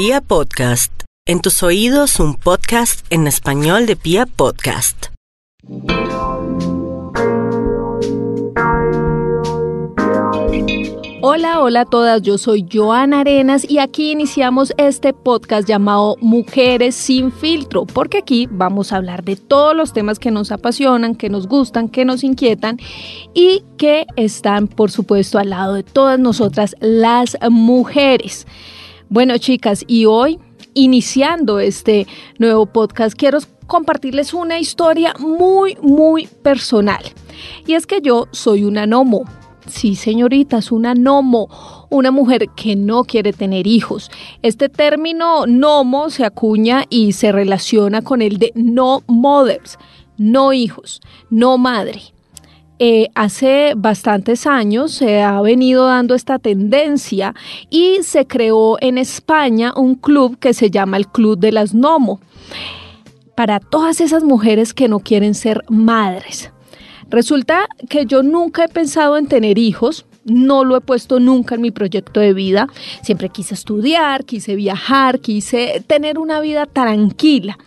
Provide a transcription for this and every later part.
Pia Podcast, en tus oídos un podcast en español de Pia Podcast. Hola, hola a todas, yo soy Joana Arenas y aquí iniciamos este podcast llamado Mujeres sin filtro, porque aquí vamos a hablar de todos los temas que nos apasionan, que nos gustan, que nos inquietan y que están, por supuesto, al lado de todas nosotras, las mujeres. Bueno, chicas, y hoy, iniciando este nuevo podcast, quiero compartirles una historia muy, muy personal. Y es que yo soy una nomo Sí, señoritas, una nomo, una mujer que no quiere tener hijos. Este término nomo se acuña y se relaciona con el de no mothers, no hijos, no madre. Eh, hace bastantes años se ha venido dando esta tendencia y se creó en España un club que se llama el Club de las Nomo, para todas esas mujeres que no quieren ser madres. Resulta que yo nunca he pensado en tener hijos, no lo he puesto nunca en mi proyecto de vida. Siempre quise estudiar, quise viajar, quise tener una vida tranquila.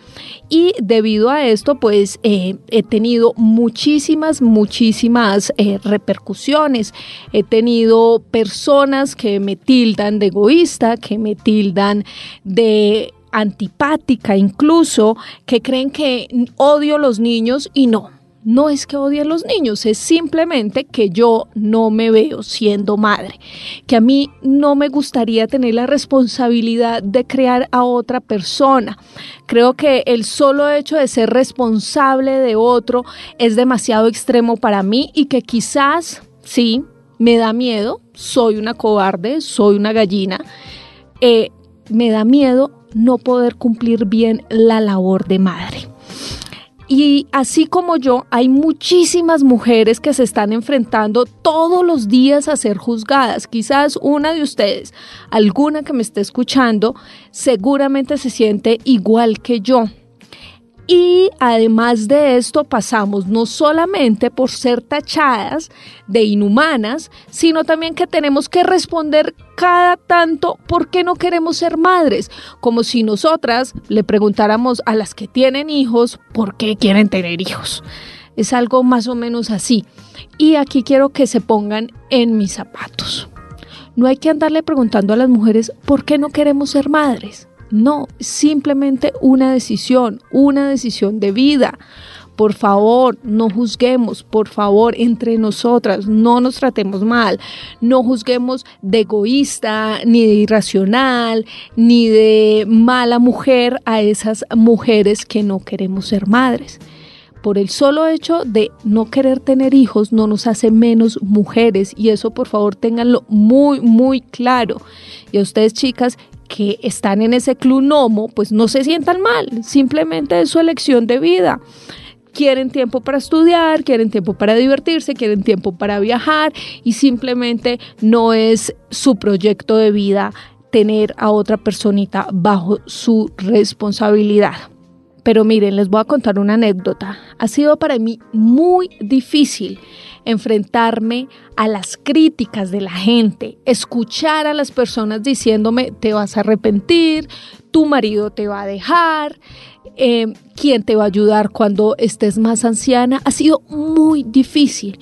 Y debido a esto, pues eh, he tenido muchísimas, muchísimas eh, repercusiones. He tenido personas que me tildan de egoísta, que me tildan de antipática incluso, que creen que odio a los niños y no no es que odie a los niños, es simplemente que yo no me veo siendo madre, que a mí no me gustaría tener la responsabilidad de crear a otra persona. Creo que el solo hecho de ser responsable de otro es demasiado extremo para mí y que quizás, sí, me da miedo, soy una cobarde, soy una gallina, eh, me da miedo no poder cumplir bien la labor de madre. Y así como yo, hay muchísimas mujeres que se están enfrentando todos los días a ser juzgadas. Quizás una de ustedes, alguna que me esté escuchando, seguramente se siente igual que yo. Y además de esto pasamos no solamente por ser tachadas de inhumanas, sino también que tenemos que responder cada tanto por qué no queremos ser madres, como si nosotras le preguntáramos a las que tienen hijos por qué quieren tener hijos. Es algo más o menos así. Y aquí quiero que se pongan en mis zapatos. No hay que andarle preguntando a las mujeres por qué no queremos ser madres. No, simplemente una decisión, una decisión de vida. Por favor, no juzguemos, por favor, entre nosotras, no nos tratemos mal, no juzguemos de egoísta, ni de irracional, ni de mala mujer a esas mujeres que no queremos ser madres por el solo hecho de no querer tener hijos no nos hace menos mujeres y eso por favor ténganlo muy muy claro. Y a ustedes chicas que están en ese club nomo, pues no se sientan mal, simplemente es su elección de vida. Quieren tiempo para estudiar, quieren tiempo para divertirse, quieren tiempo para viajar y simplemente no es su proyecto de vida tener a otra personita bajo su responsabilidad. Pero miren, les voy a contar una anécdota. Ha sido para mí muy difícil enfrentarme a las críticas de la gente, escuchar a las personas diciéndome te vas a arrepentir, tu marido te va a dejar, eh, quién te va a ayudar cuando estés más anciana. Ha sido muy difícil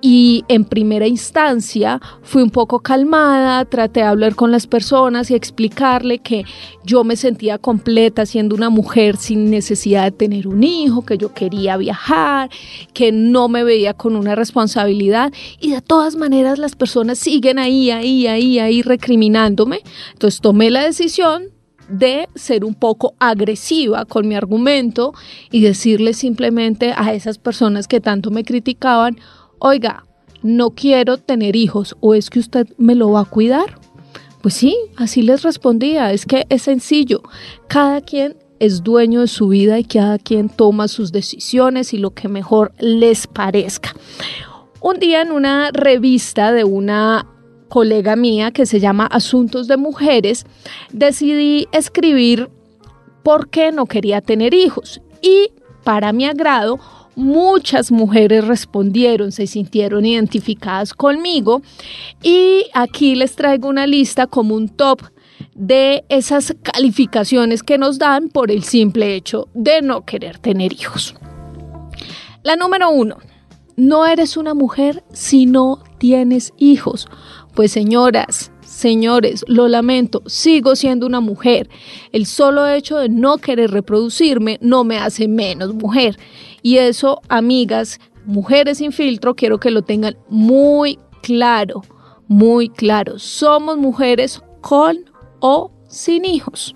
y en primera instancia fui un poco calmada, traté de hablar con las personas y explicarle que yo me sentía completa siendo una mujer sin necesidad de tener un hijo, que yo quería viajar, que no me veía con una responsabilidad y de todas maneras las personas siguen ahí, ahí, ahí, ahí recriminándome. Entonces tomé la decisión de ser un poco agresiva con mi argumento y decirle simplemente a esas personas que tanto me criticaban, oiga, no quiero tener hijos o es que usted me lo va a cuidar. Pues sí, así les respondía, es que es sencillo, cada quien es dueño de su vida y cada quien toma sus decisiones y lo que mejor les parezca. Un día en una revista de una colega mía que se llama Asuntos de Mujeres, decidí escribir por qué no quería tener hijos y para mi agrado muchas mujeres respondieron, se sintieron identificadas conmigo y aquí les traigo una lista como un top de esas calificaciones que nos dan por el simple hecho de no querer tener hijos. La número uno, no eres una mujer si no tienes hijos. Pues señoras, señores, lo lamento, sigo siendo una mujer. El solo hecho de no querer reproducirme no me hace menos mujer. Y eso, amigas, mujeres sin filtro, quiero que lo tengan muy claro, muy claro. Somos mujeres con o sin hijos.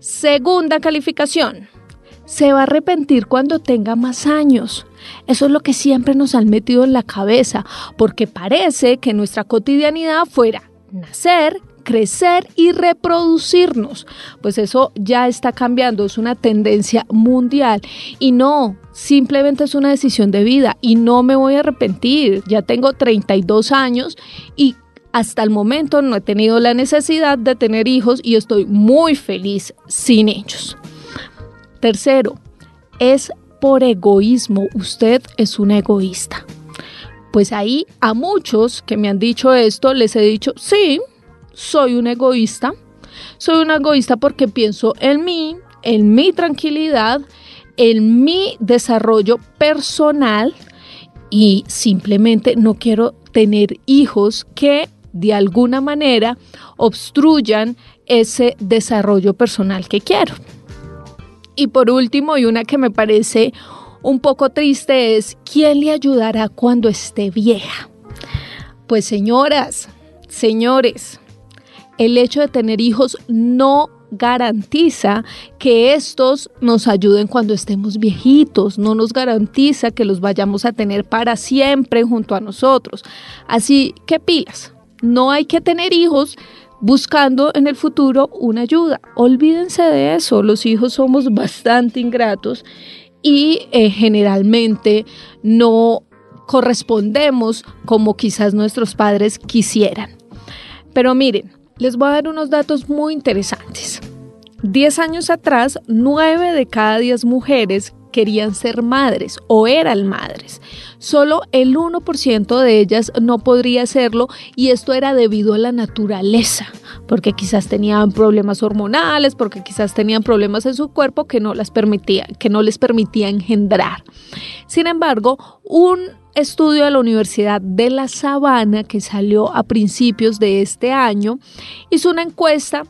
Segunda calificación. Se va a arrepentir cuando tenga más años. Eso es lo que siempre nos han metido en la cabeza, porque parece que nuestra cotidianidad fuera nacer, crecer y reproducirnos. Pues eso ya está cambiando, es una tendencia mundial. Y no, simplemente es una decisión de vida y no me voy a arrepentir. Ya tengo 32 años y hasta el momento no he tenido la necesidad de tener hijos y estoy muy feliz sin ellos. Tercero, es por egoísmo. Usted es un egoísta. Pues ahí a muchos que me han dicho esto les he dicho, sí, soy un egoísta. Soy un egoísta porque pienso en mí, en mi tranquilidad, en mi desarrollo personal y simplemente no quiero tener hijos que de alguna manera obstruyan ese desarrollo personal que quiero. Y por último, y una que me parece un poco triste es, ¿quién le ayudará cuando esté vieja? Pues señoras, señores, el hecho de tener hijos no garantiza que estos nos ayuden cuando estemos viejitos, no nos garantiza que los vayamos a tener para siempre junto a nosotros. Así que pilas, no hay que tener hijos buscando en el futuro una ayuda. Olvídense de eso, los hijos somos bastante ingratos y eh, generalmente no correspondemos como quizás nuestros padres quisieran. Pero miren, les voy a dar unos datos muy interesantes. Diez años atrás, nueve de cada diez mujeres querían ser madres o eran madres. Solo el 1% de ellas no podría serlo y esto era debido a la naturaleza, porque quizás tenían problemas hormonales, porque quizás tenían problemas en su cuerpo que no las permitía, que no les permitía engendrar. Sin embargo, un estudio de la Universidad de La Sabana que salió a principios de este año hizo una encuesta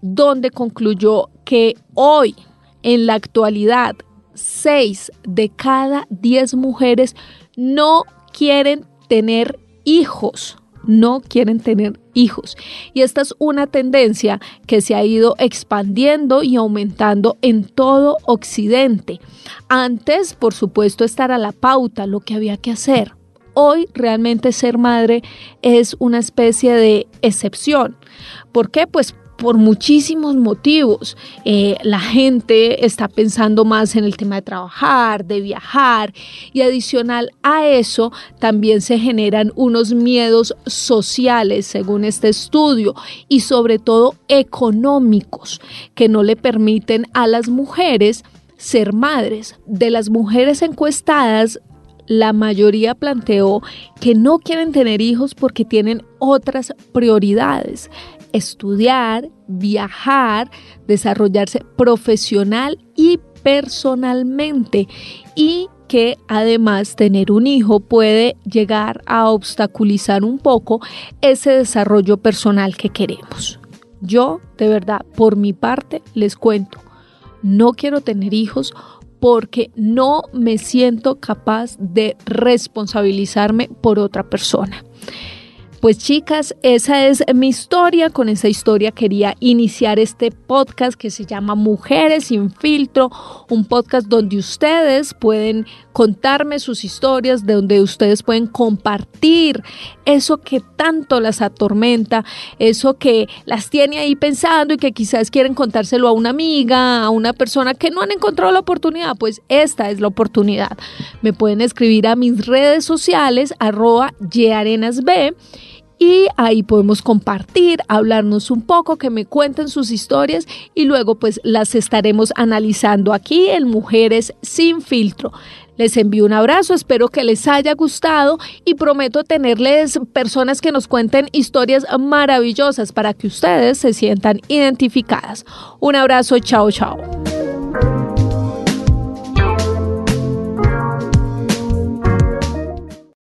donde concluyó que hoy, en la actualidad, 6 de cada 10 mujeres no quieren tener hijos no quieren tener hijos. Y esta es una tendencia que se ha ido expandiendo y aumentando en todo Occidente. Antes, por supuesto, estar a la pauta, lo que había que hacer. Hoy realmente ser madre es una especie de excepción. ¿Por qué? Pues por muchísimos motivos. Eh, la gente está pensando más en el tema de trabajar, de viajar y adicional a eso también se generan unos miedos sociales según este estudio y sobre todo económicos que no le permiten a las mujeres ser madres. De las mujeres encuestadas, la mayoría planteó que no quieren tener hijos porque tienen otras prioridades estudiar, viajar, desarrollarse profesional y personalmente y que además tener un hijo puede llegar a obstaculizar un poco ese desarrollo personal que queremos. Yo, de verdad, por mi parte, les cuento, no quiero tener hijos porque no me siento capaz de responsabilizarme por otra persona. Pues chicas, esa es mi historia. Con esa historia quería iniciar este podcast que se llama Mujeres sin filtro, un podcast donde ustedes pueden contarme sus historias, de donde ustedes pueden compartir eso que tanto las atormenta, eso que las tiene ahí pensando y que quizás quieren contárselo a una amiga, a una persona que no han encontrado la oportunidad, pues esta es la oportunidad. Me pueden escribir a mis redes sociales, arroba yarenasb y ahí podemos compartir, hablarnos un poco, que me cuenten sus historias y luego pues las estaremos analizando aquí en Mujeres sin filtro. Les envío un abrazo, espero que les haya gustado y prometo tenerles personas que nos cuenten historias maravillosas para que ustedes se sientan identificadas. Un abrazo, chao, chao.